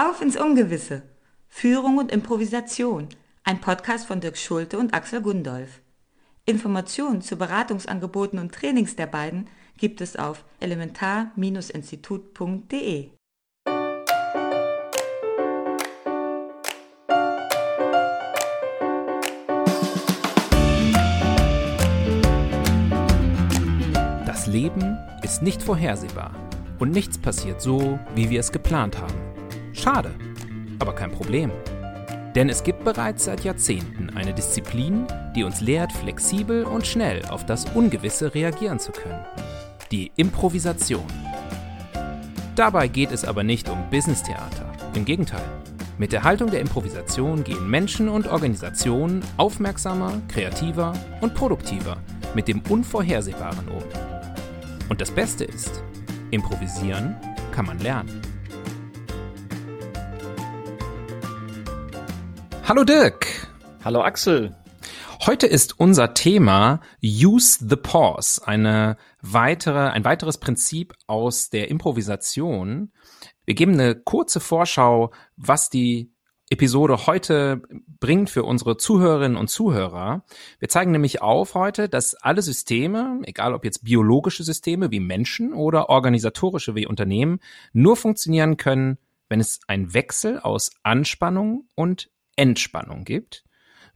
Auf ins Ungewisse. Führung und Improvisation. Ein Podcast von Dirk Schulte und Axel Gundolf. Informationen zu Beratungsangeboten und Trainings der beiden gibt es auf elementar-institut.de. Das Leben ist nicht vorhersehbar und nichts passiert so, wie wir es geplant haben. Schade, aber kein Problem. Denn es gibt bereits seit Jahrzehnten eine Disziplin, die uns lehrt, flexibel und schnell auf das Ungewisse reagieren zu können. Die Improvisation. Dabei geht es aber nicht um Business-Theater. Im Gegenteil. Mit der Haltung der Improvisation gehen Menschen und Organisationen aufmerksamer, kreativer und produktiver mit dem Unvorhersehbaren um. Und das Beste ist, improvisieren kann man lernen. Hallo Dirk. Hallo Axel. Heute ist unser Thema Use the Pause, eine weitere, ein weiteres Prinzip aus der Improvisation. Wir geben eine kurze Vorschau, was die Episode heute bringt für unsere Zuhörerinnen und Zuhörer. Wir zeigen nämlich auf heute, dass alle Systeme, egal ob jetzt biologische Systeme wie Menschen oder organisatorische wie Unternehmen, nur funktionieren können, wenn es einen Wechsel aus Anspannung und Entspannung gibt.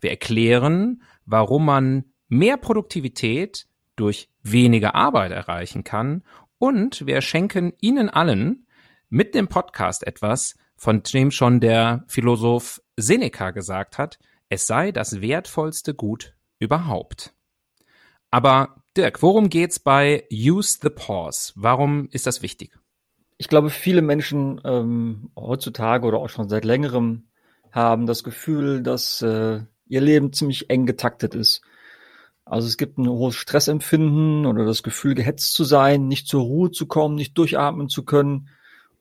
Wir erklären, warum man mehr Produktivität durch weniger Arbeit erreichen kann und wir schenken Ihnen allen mit dem Podcast etwas, von dem schon der Philosoph Seneca gesagt hat, es sei das wertvollste Gut überhaupt. Aber Dirk, worum geht's bei Use the Pause? Warum ist das wichtig? Ich glaube, viele Menschen ähm, heutzutage oder auch schon seit längerem haben das Gefühl, dass äh, ihr Leben ziemlich eng getaktet ist. Also es gibt ein hohes Stressempfinden oder das Gefühl, gehetzt zu sein, nicht zur Ruhe zu kommen, nicht durchatmen zu können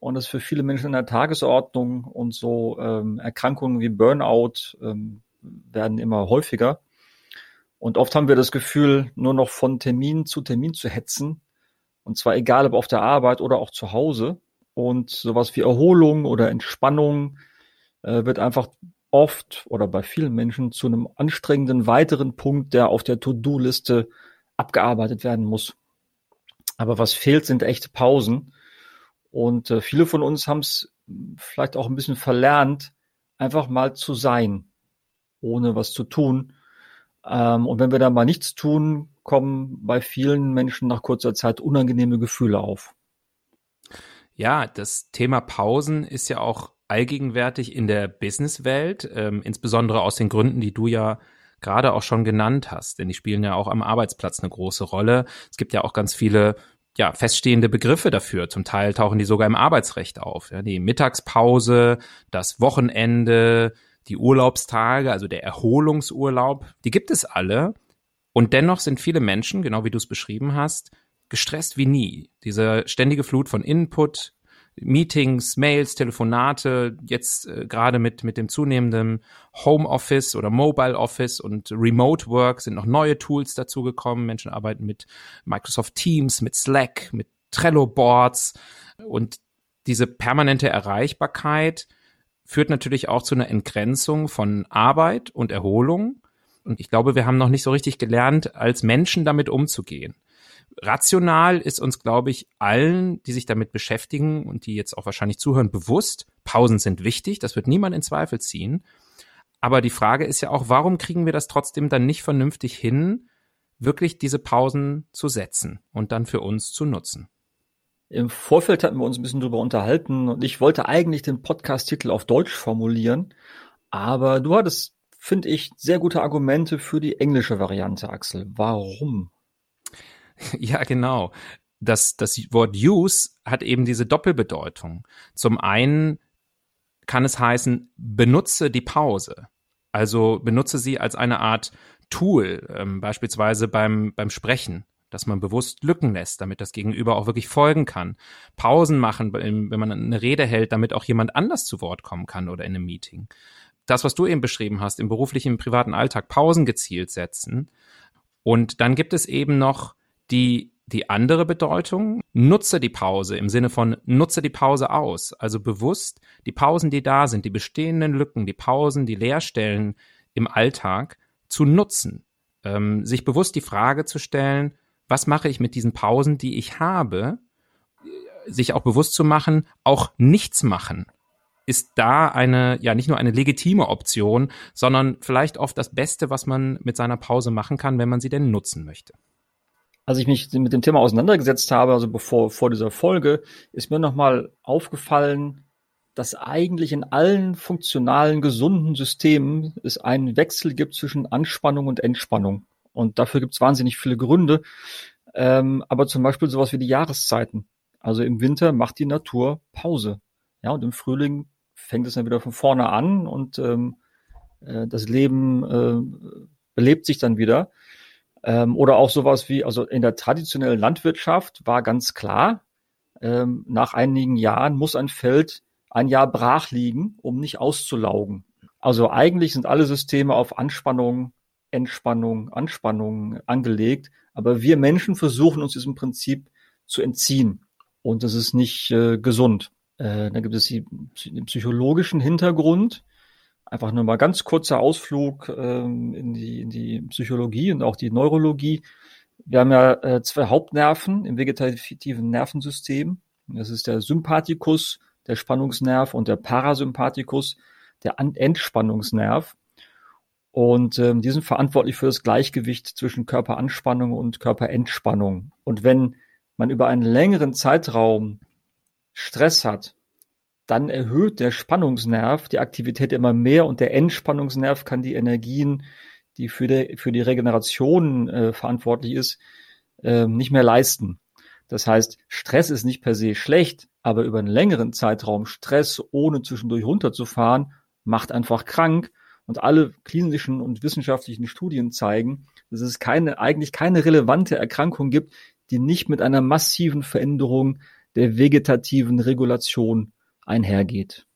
und das ist für viele Menschen in der Tagesordnung und so ähm, Erkrankungen wie Burnout ähm, werden immer häufiger. Und oft haben wir das Gefühl, nur noch von Termin zu Termin zu hetzen. Und zwar egal ob auf der Arbeit oder auch zu Hause. Und sowas wie Erholung oder Entspannung äh, wird einfach oft oder bei vielen Menschen zu einem anstrengenden weiteren Punkt, der auf der To-Do-Liste abgearbeitet werden muss. Aber was fehlt, sind echte Pausen. Und äh, viele von uns haben es vielleicht auch ein bisschen verlernt, einfach mal zu sein, ohne was zu tun. Ähm, und wenn wir dann mal nichts tun, kommen bei vielen Menschen nach kurzer Zeit unangenehme Gefühle auf. Ja, das Thema Pausen ist ja auch allgegenwärtig in der Businesswelt, ähm, insbesondere aus den Gründen, die du ja gerade auch schon genannt hast, denn die spielen ja auch am Arbeitsplatz eine große Rolle. Es gibt ja auch ganz viele ja, feststehende Begriffe dafür. Zum Teil tauchen die sogar im Arbeitsrecht auf. Ja, die Mittagspause, das Wochenende, die Urlaubstage, also der Erholungsurlaub, die gibt es alle. Und dennoch sind viele Menschen, genau wie du es beschrieben hast, gestresst wie nie. Diese ständige Flut von Input, Meetings, Mails, Telefonate, jetzt äh, gerade mit, mit dem zunehmenden Homeoffice oder Mobile Office und Remote Work sind noch neue Tools dazugekommen. Menschen arbeiten mit Microsoft Teams, mit Slack, mit Trello Boards und diese permanente Erreichbarkeit führt natürlich auch zu einer Entgrenzung von Arbeit und Erholung. Und ich glaube, wir haben noch nicht so richtig gelernt, als Menschen damit umzugehen rational ist uns, glaube ich, allen, die sich damit beschäftigen und die jetzt auch wahrscheinlich zuhören, bewusst, Pausen sind wichtig, das wird niemand in Zweifel ziehen. Aber die Frage ist ja auch, warum kriegen wir das trotzdem dann nicht vernünftig hin, wirklich diese Pausen zu setzen und dann für uns zu nutzen? Im Vorfeld hatten wir uns ein bisschen drüber unterhalten und ich wollte eigentlich den Podcast-Titel auf Deutsch formulieren, aber du hattest, finde ich, sehr gute Argumente für die englische Variante, Axel. Warum? Ja, genau. Das, das Wort use hat eben diese Doppelbedeutung. Zum einen kann es heißen, benutze die Pause. Also benutze sie als eine Art Tool, ähm, beispielsweise beim, beim Sprechen, dass man bewusst Lücken lässt, damit das Gegenüber auch wirklich folgen kann. Pausen machen, wenn man eine Rede hält, damit auch jemand anders zu Wort kommen kann oder in einem Meeting. Das, was du eben beschrieben hast, im beruflichen, im privaten Alltag, Pausen gezielt setzen. Und dann gibt es eben noch die, die andere Bedeutung, nutze die Pause im Sinne von nutze die Pause aus. Also bewusst die Pausen, die da sind, die bestehenden Lücken, die Pausen, die Leerstellen im Alltag zu nutzen. Ähm, sich bewusst die Frage zu stellen, was mache ich mit diesen Pausen, die ich habe? Sich auch bewusst zu machen, auch nichts machen ist da eine, ja, nicht nur eine legitime Option, sondern vielleicht oft das Beste, was man mit seiner Pause machen kann, wenn man sie denn nutzen möchte. Als ich mich mit dem Thema auseinandergesetzt habe, also bevor, vor dieser Folge, ist mir nochmal aufgefallen, dass eigentlich in allen funktionalen, gesunden Systemen es einen Wechsel gibt zwischen Anspannung und Entspannung. Und dafür gibt es wahnsinnig viele Gründe. Ähm, aber zum Beispiel sowas wie die Jahreszeiten. Also im Winter macht die Natur Pause. Ja, und im Frühling fängt es dann wieder von vorne an und ähm, äh, das Leben äh, belebt sich dann wieder. Ähm, oder auch sowas wie, also in der traditionellen Landwirtschaft war ganz klar, ähm, nach einigen Jahren muss ein Feld ein Jahr brach liegen, um nicht auszulaugen. Also eigentlich sind alle Systeme auf Anspannung, Entspannung, Anspannung angelegt, aber wir Menschen versuchen uns diesem Prinzip zu entziehen und das ist nicht äh, gesund. Äh, da gibt es den psychologischen Hintergrund. Einfach nur mal ganz kurzer Ausflug ähm, in, die, in die Psychologie und auch die Neurologie. Wir haben ja äh, zwei Hauptnerven im vegetativen Nervensystem. Das ist der Sympathikus, der Spannungsnerv und der Parasympathikus, der Entspannungsnerv. Und ähm, die sind verantwortlich für das Gleichgewicht zwischen Körperanspannung und Körperentspannung. Und wenn man über einen längeren Zeitraum Stress hat, dann erhöht der Spannungsnerv die Aktivität immer mehr und der Entspannungsnerv kann die Energien, die für die, für die Regeneration äh, verantwortlich ist, äh, nicht mehr leisten. Das heißt, Stress ist nicht per se schlecht, aber über einen längeren Zeitraum Stress ohne zwischendurch runterzufahren, macht einfach krank. Und alle klinischen und wissenschaftlichen Studien zeigen, dass es keine, eigentlich keine relevante Erkrankung gibt, die nicht mit einer massiven Veränderung der vegetativen Regulation einhergeht.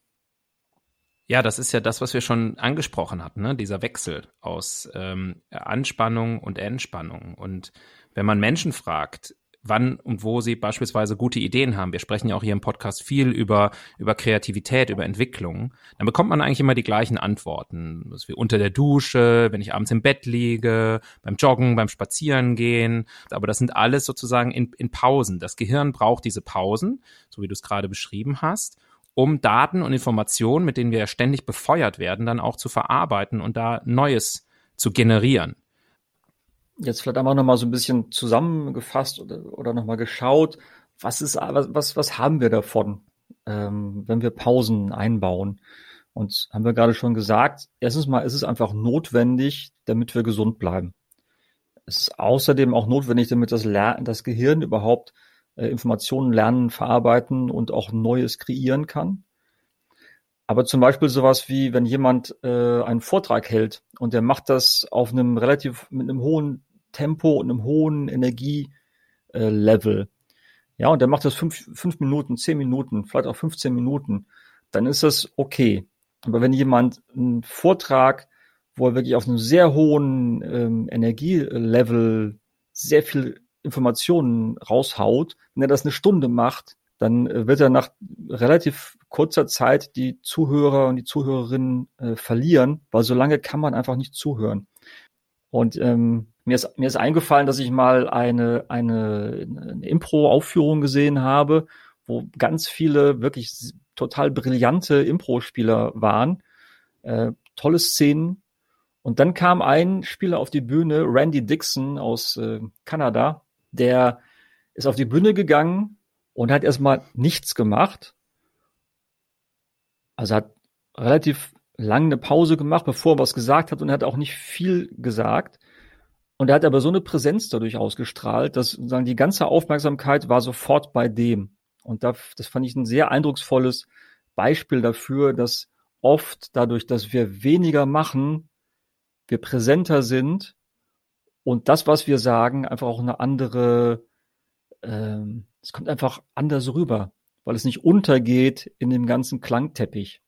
Ja, das ist ja das, was wir schon angesprochen hatten, ne? dieser Wechsel aus ähm, Anspannung und Entspannung. Und wenn man Menschen fragt, wann und wo sie beispielsweise gute Ideen haben. Wir sprechen ja auch hier im Podcast viel über, über Kreativität, über Entwicklung. Dann bekommt man eigentlich immer die gleichen Antworten. Das wie unter der Dusche, wenn ich abends im Bett liege, beim Joggen, beim Spazierengehen. Aber das sind alles sozusagen in, in Pausen. Das Gehirn braucht diese Pausen, so wie du es gerade beschrieben hast um Daten und Informationen, mit denen wir ständig befeuert werden, dann auch zu verarbeiten und da Neues zu generieren jetzt vielleicht einmal nochmal so ein bisschen zusammengefasst oder, oder nochmal geschaut, was ist, was, was, was haben wir davon, ähm, wenn wir Pausen einbauen? Und haben wir gerade schon gesagt, erstens mal ist es einfach notwendig, damit wir gesund bleiben. Es ist außerdem auch notwendig, damit das, Ler das Gehirn überhaupt Informationen lernen, verarbeiten und auch Neues kreieren kann. Aber zum Beispiel sowas wie, wenn jemand äh, einen Vortrag hält und der macht das auf einem relativ mit einem hohen Tempo und einem hohen Energielevel. Äh, ja, und der macht das fünf, fünf Minuten, zehn Minuten, vielleicht auch 15 Minuten, dann ist das okay. Aber wenn jemand einen Vortrag, wo er wirklich auf einem sehr hohen ähm, Energielevel sehr viel Informationen raushaut, wenn er das eine Stunde macht, dann äh, wird er nach relativ kurzer Zeit die Zuhörer und die Zuhörerinnen äh, verlieren, weil so lange kann man einfach nicht zuhören. Und ähm, mir, ist, mir ist eingefallen, dass ich mal eine, eine, eine Impro-Aufführung gesehen habe, wo ganz viele wirklich total brillante Impro-Spieler waren, äh, tolle Szenen. Und dann kam ein Spieler auf die Bühne, Randy Dixon aus äh, Kanada, der ist auf die Bühne gegangen und hat erstmal nichts gemacht. Also hat relativ lang eine Pause gemacht, bevor er was gesagt hat und hat auch nicht viel gesagt. Und er hat aber so eine Präsenz dadurch ausgestrahlt, dass sozusagen die ganze Aufmerksamkeit war sofort bei dem. Und da, das fand ich ein sehr eindrucksvolles Beispiel dafür, dass oft dadurch, dass wir weniger machen, wir präsenter sind und das, was wir sagen, einfach auch eine andere ähm, es kommt einfach anders rüber, weil es nicht untergeht in dem ganzen Klangteppich.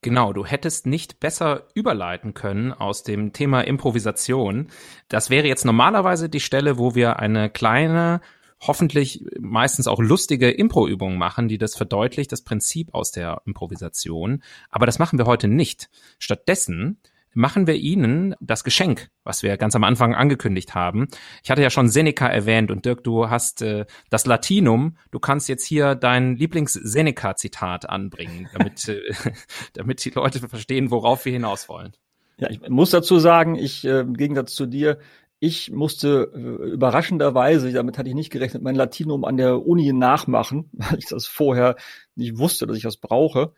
Genau, du hättest nicht besser überleiten können aus dem Thema Improvisation. Das wäre jetzt normalerweise die Stelle, wo wir eine kleine hoffentlich meistens auch lustige Improübungen machen, die das verdeutlicht, das Prinzip aus der Improvisation. Aber das machen wir heute nicht. Stattdessen machen wir Ihnen das Geschenk, was wir ganz am Anfang angekündigt haben. Ich hatte ja schon Seneca erwähnt und Dirk, du hast äh, das Latinum. Du kannst jetzt hier dein Lieblings-Seneca-Zitat anbringen, damit, äh, damit die Leute verstehen, worauf wir hinaus wollen. Ja, ich muss dazu sagen, ich äh, im Gegensatz zu dir, ich musste äh, überraschenderweise, damit hatte ich nicht gerechnet, mein Latinum an der Uni nachmachen, weil ich das vorher nicht wusste, dass ich das brauche.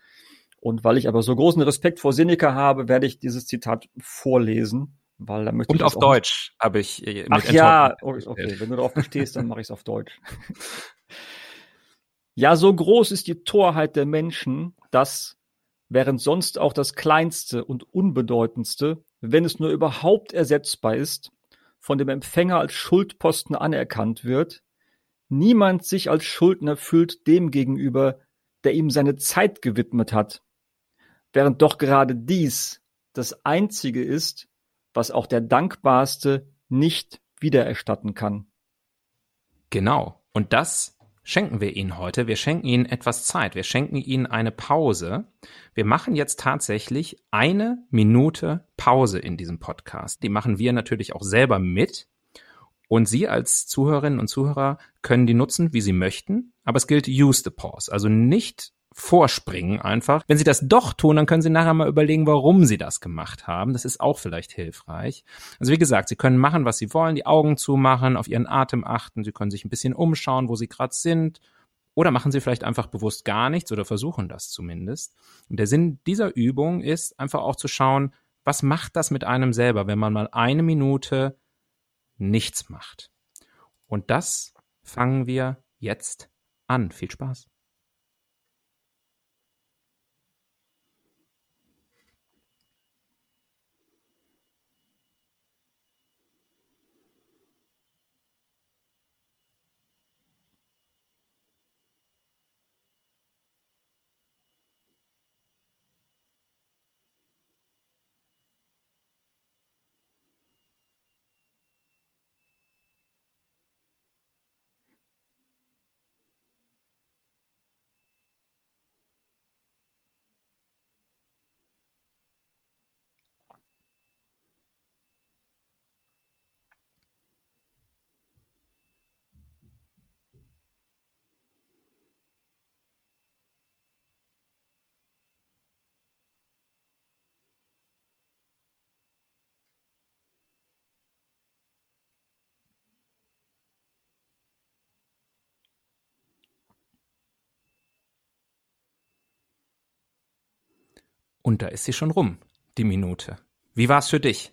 Und weil ich aber so großen Respekt vor Seneca habe, werde ich dieses Zitat vorlesen. Weil da möchte Und ich auf Deutsch habe ich. Äh, Ach ja, okay, wenn du darauf bestehst, dann mache ich es auf Deutsch. ja, so groß ist die Torheit der Menschen, dass, während sonst auch das Kleinste und Unbedeutendste, wenn es nur überhaupt ersetzbar ist, von dem Empfänger als Schuldposten anerkannt wird, niemand sich als Schuldner fühlt dem gegenüber, der ihm seine Zeit gewidmet hat, während doch gerade dies das Einzige ist, was auch der Dankbarste nicht wiedererstatten kann. Genau. Und das schenken wir Ihnen heute. Wir schenken Ihnen etwas Zeit. Wir schenken Ihnen eine Pause. Wir machen jetzt tatsächlich eine Minute Pause in diesem Podcast. Die machen wir natürlich auch selber mit. Und Sie als Zuhörerinnen und Zuhörer können die nutzen, wie Sie möchten. Aber es gilt use the pause. Also nicht vorspringen einfach. Wenn Sie das doch tun, dann können Sie nachher mal überlegen, warum Sie das gemacht haben. Das ist auch vielleicht hilfreich. Also wie gesagt, Sie können machen, was Sie wollen, die Augen zumachen, auf Ihren Atem achten, Sie können sich ein bisschen umschauen, wo Sie gerade sind. Oder machen Sie vielleicht einfach bewusst gar nichts oder versuchen das zumindest. Und der Sinn dieser Übung ist einfach auch zu schauen, was macht das mit einem selber, wenn man mal eine Minute nichts macht. Und das fangen wir jetzt an. Viel Spaß. Und da ist sie schon rum, die Minute. Wie war es für dich?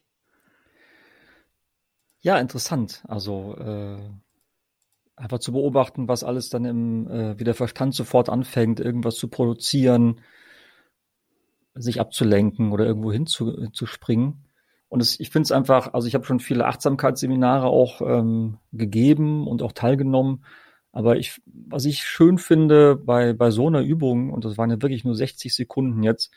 Ja, interessant. Also äh, einfach zu beobachten, was alles dann im, äh, wie der Verstand sofort anfängt, irgendwas zu produzieren, sich abzulenken oder irgendwo hinzuspringen. Und es, ich finde es einfach, also ich habe schon viele Achtsamkeitsseminare auch ähm, gegeben und auch teilgenommen. Aber ich, was ich schön finde bei, bei so einer Übung, und das waren ja wirklich nur 60 Sekunden jetzt,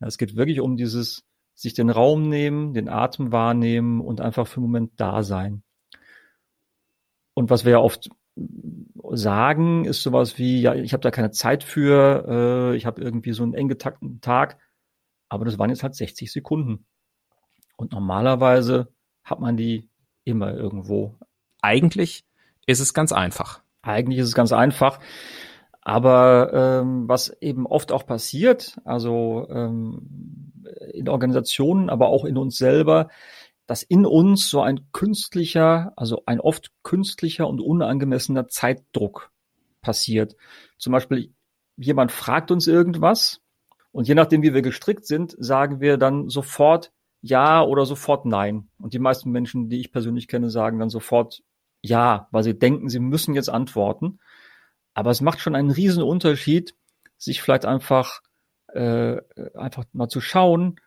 es geht wirklich um dieses sich den Raum nehmen, den Atem wahrnehmen und einfach für einen Moment da sein. Und was wir ja oft sagen, ist sowas wie, ja, ich habe da keine Zeit für, äh, ich habe irgendwie so einen eng getakteten Tag, aber das waren jetzt halt 60 Sekunden. Und normalerweise hat man die immer irgendwo. Eigentlich ist es ganz einfach. Eigentlich ist es ganz einfach. Aber ähm, was eben oft auch passiert, also ähm, in Organisationen, aber auch in uns selber, dass in uns so ein künstlicher, also ein oft künstlicher und unangemessener Zeitdruck passiert. Zum Beispiel jemand fragt uns irgendwas und je nachdem, wie wir gestrickt sind, sagen wir dann sofort ja oder sofort nein. Und die meisten Menschen, die ich persönlich kenne, sagen dann sofort ja, weil sie denken, sie müssen jetzt antworten. Aber es macht schon einen riesen Unterschied, sich vielleicht einfach, äh, einfach mal zu schauen,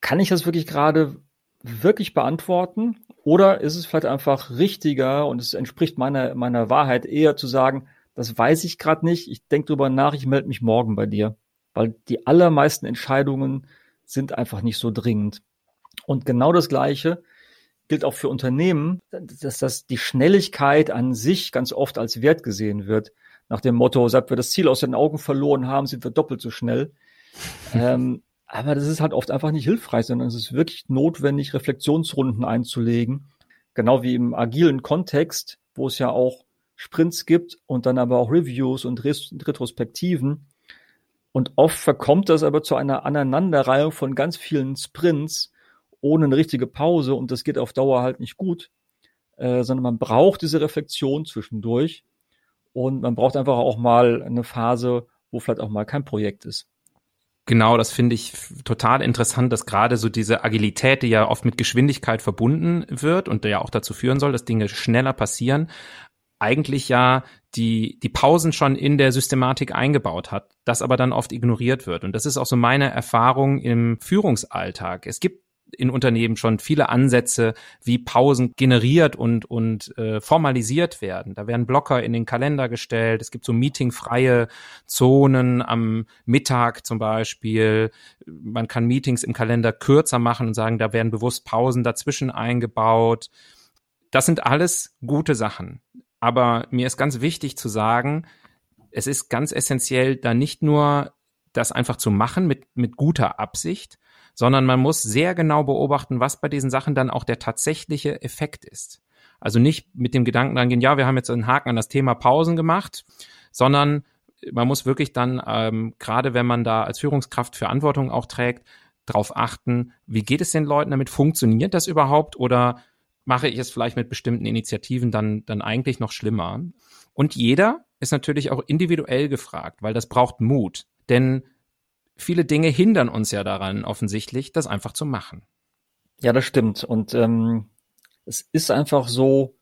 kann ich das wirklich gerade wirklich beantworten? Oder ist es vielleicht einfach richtiger und es entspricht meiner, meiner Wahrheit eher zu sagen, das weiß ich gerade nicht, ich denke drüber nach, ich melde mich morgen bei dir. Weil die allermeisten Entscheidungen sind einfach nicht so dringend. Und genau das Gleiche gilt auch für Unternehmen, dass das die Schnelligkeit an sich ganz oft als Wert gesehen wird. Nach dem Motto, seit wir das Ziel aus den Augen verloren haben, sind wir doppelt so schnell. ähm, aber das ist halt oft einfach nicht hilfreich, sondern es ist wirklich notwendig, Reflexionsrunden einzulegen. Genau wie im agilen Kontext, wo es ja auch Sprints gibt und dann aber auch Reviews und Retrospektiven. Und oft verkommt das aber zu einer Aneinanderreihung von ganz vielen Sprints ohne eine richtige Pause und das geht auf Dauer halt nicht gut, äh, sondern man braucht diese Reflexion zwischendurch und man braucht einfach auch mal eine Phase, wo vielleicht auch mal kein Projekt ist. Genau, das finde ich total interessant, dass gerade so diese Agilität, die ja oft mit Geschwindigkeit verbunden wird und ja auch dazu führen soll, dass Dinge schneller passieren, eigentlich ja die, die Pausen schon in der Systematik eingebaut hat, das aber dann oft ignoriert wird. Und das ist auch so meine Erfahrung im Führungsalltag. Es gibt in Unternehmen schon viele Ansätze, wie Pausen generiert und, und äh, formalisiert werden. Da werden Blocker in den Kalender gestellt. Es gibt so meetingfreie Zonen am Mittag zum Beispiel. Man kann Meetings im Kalender kürzer machen und sagen, da werden bewusst Pausen dazwischen eingebaut. Das sind alles gute Sachen. Aber mir ist ganz wichtig zu sagen, es ist ganz essentiell, da nicht nur das einfach zu machen mit, mit guter Absicht, sondern man muss sehr genau beobachten, was bei diesen Sachen dann auch der tatsächliche Effekt ist. Also nicht mit dem Gedanken angehen, ja, wir haben jetzt einen Haken an das Thema Pausen gemacht, sondern man muss wirklich dann, ähm, gerade wenn man da als Führungskraft Verantwortung auch trägt, darauf achten, wie geht es den Leuten damit? Funktioniert das überhaupt oder mache ich es vielleicht mit bestimmten Initiativen dann, dann eigentlich noch schlimmer? Und jeder ist natürlich auch individuell gefragt, weil das braucht Mut. Denn viele Dinge hindern uns ja daran, offensichtlich, das einfach zu machen. Ja, das stimmt. Und ähm, es ist einfach so,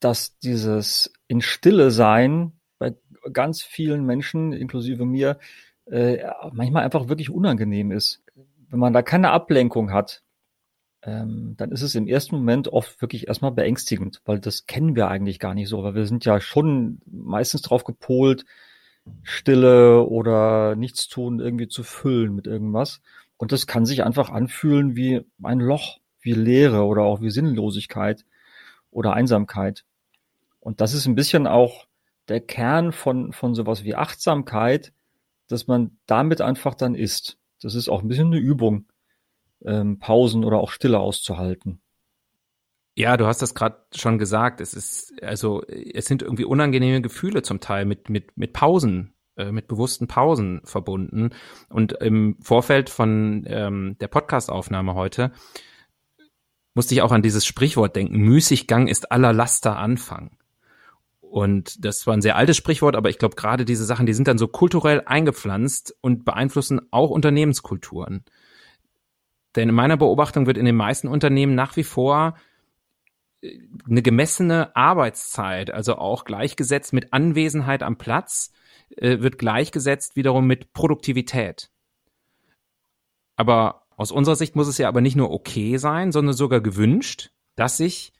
dass dieses in Stille sein bei ganz vielen Menschen, inklusive mir, äh, manchmal einfach wirklich unangenehm ist. Wenn man da keine Ablenkung hat, ähm, dann ist es im ersten Moment oft wirklich erstmal beängstigend, weil das kennen wir eigentlich gar nicht so, weil wir sind ja schon meistens drauf gepolt, Stille oder Nichtstun irgendwie zu füllen mit irgendwas. Und das kann sich einfach anfühlen wie ein Loch, wie Leere oder auch wie Sinnlosigkeit oder Einsamkeit. Und das ist ein bisschen auch der Kern von, von sowas wie Achtsamkeit, dass man damit einfach dann ist. Das ist auch ein bisschen eine Übung, ähm, Pausen oder auch Stille auszuhalten. Ja, du hast das gerade schon gesagt. Es ist also es sind irgendwie unangenehme Gefühle zum Teil mit mit mit Pausen, äh, mit bewussten Pausen verbunden. Und im Vorfeld von ähm, der Podcastaufnahme heute musste ich auch an dieses Sprichwort denken: Müßiggang ist aller Laster Anfang. Und das war ein sehr altes Sprichwort, aber ich glaube gerade diese Sachen, die sind dann so kulturell eingepflanzt und beeinflussen auch Unternehmenskulturen. Denn in meiner Beobachtung wird in den meisten Unternehmen nach wie vor eine gemessene Arbeitszeit, also auch gleichgesetzt mit Anwesenheit am Platz, äh, wird gleichgesetzt wiederum mit Produktivität. Aber aus unserer Sicht muss es ja aber nicht nur okay sein, sondern sogar gewünscht, dass sich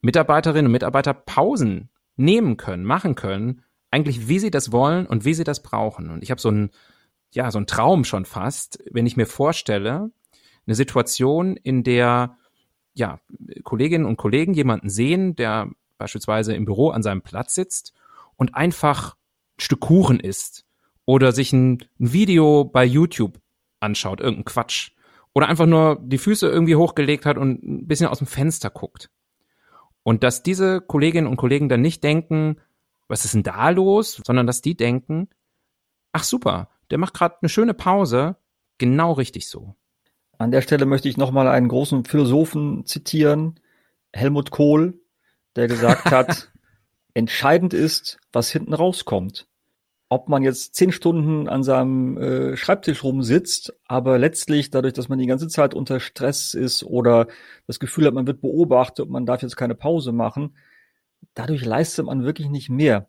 Mitarbeiterinnen und Mitarbeiter Pausen nehmen können, machen können, eigentlich wie sie das wollen und wie sie das brauchen. Und ich habe so ein ja, so ein Traum schon fast, wenn ich mir vorstelle, eine Situation, in der ja, Kolleginnen und Kollegen jemanden sehen, der beispielsweise im Büro an seinem Platz sitzt und einfach ein Stück Kuchen isst oder sich ein, Video bei YouTube anschaut, irgendein Quatsch oder einfach nur die Füße irgendwie hochgelegt hat und ein bisschen aus dem Fenster guckt. Und dass diese Kolleginnen und Kollegen dann nicht denken, was ist denn da los, sondern dass die denken, ach super, der macht gerade eine schöne Pause, genau richtig so. An der Stelle möchte ich nochmal einen großen Philosophen zitieren, Helmut Kohl, der gesagt hat, entscheidend ist, was hinten rauskommt. Ob man jetzt zehn Stunden an seinem äh, Schreibtisch rumsitzt, aber letztlich dadurch, dass man die ganze Zeit unter Stress ist oder das Gefühl hat, man wird beobachtet und man darf jetzt keine Pause machen, dadurch leistet man wirklich nicht mehr.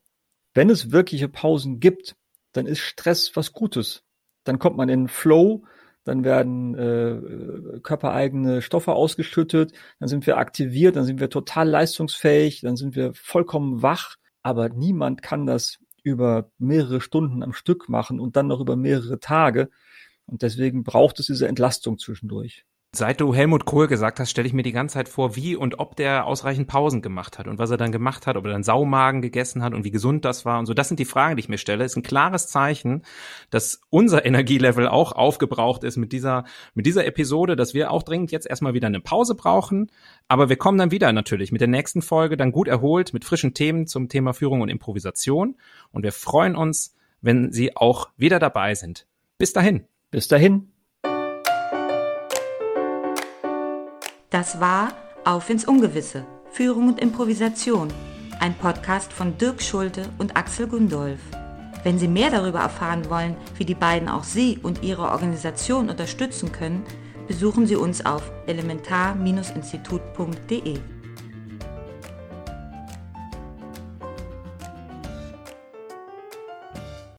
Wenn es wirkliche Pausen gibt, dann ist Stress was Gutes. Dann kommt man in Flow, dann werden äh, körpereigene Stoffe ausgeschüttet, dann sind wir aktiviert, dann sind wir total leistungsfähig, dann sind wir vollkommen wach, aber niemand kann das über mehrere Stunden am Stück machen und dann noch über mehrere Tage. Und deswegen braucht es diese Entlastung zwischendurch. Seit du Helmut Kohl gesagt hast, stelle ich mir die ganze Zeit vor, wie und ob der ausreichend Pausen gemacht hat und was er dann gemacht hat, ob er dann Saumagen gegessen hat und wie gesund das war und so. Das sind die Fragen, die ich mir stelle. Ist ein klares Zeichen, dass unser Energielevel auch aufgebraucht ist mit dieser, mit dieser Episode, dass wir auch dringend jetzt erstmal wieder eine Pause brauchen. Aber wir kommen dann wieder natürlich mit der nächsten Folge, dann gut erholt mit frischen Themen zum Thema Führung und Improvisation. Und wir freuen uns, wenn Sie auch wieder dabei sind. Bis dahin. Bis dahin. Das war Auf ins Ungewisse, Führung und Improvisation, ein Podcast von Dirk Schulte und Axel Gundolf. Wenn Sie mehr darüber erfahren wollen, wie die beiden auch Sie und Ihre Organisation unterstützen können, besuchen Sie uns auf elementar-institut.de.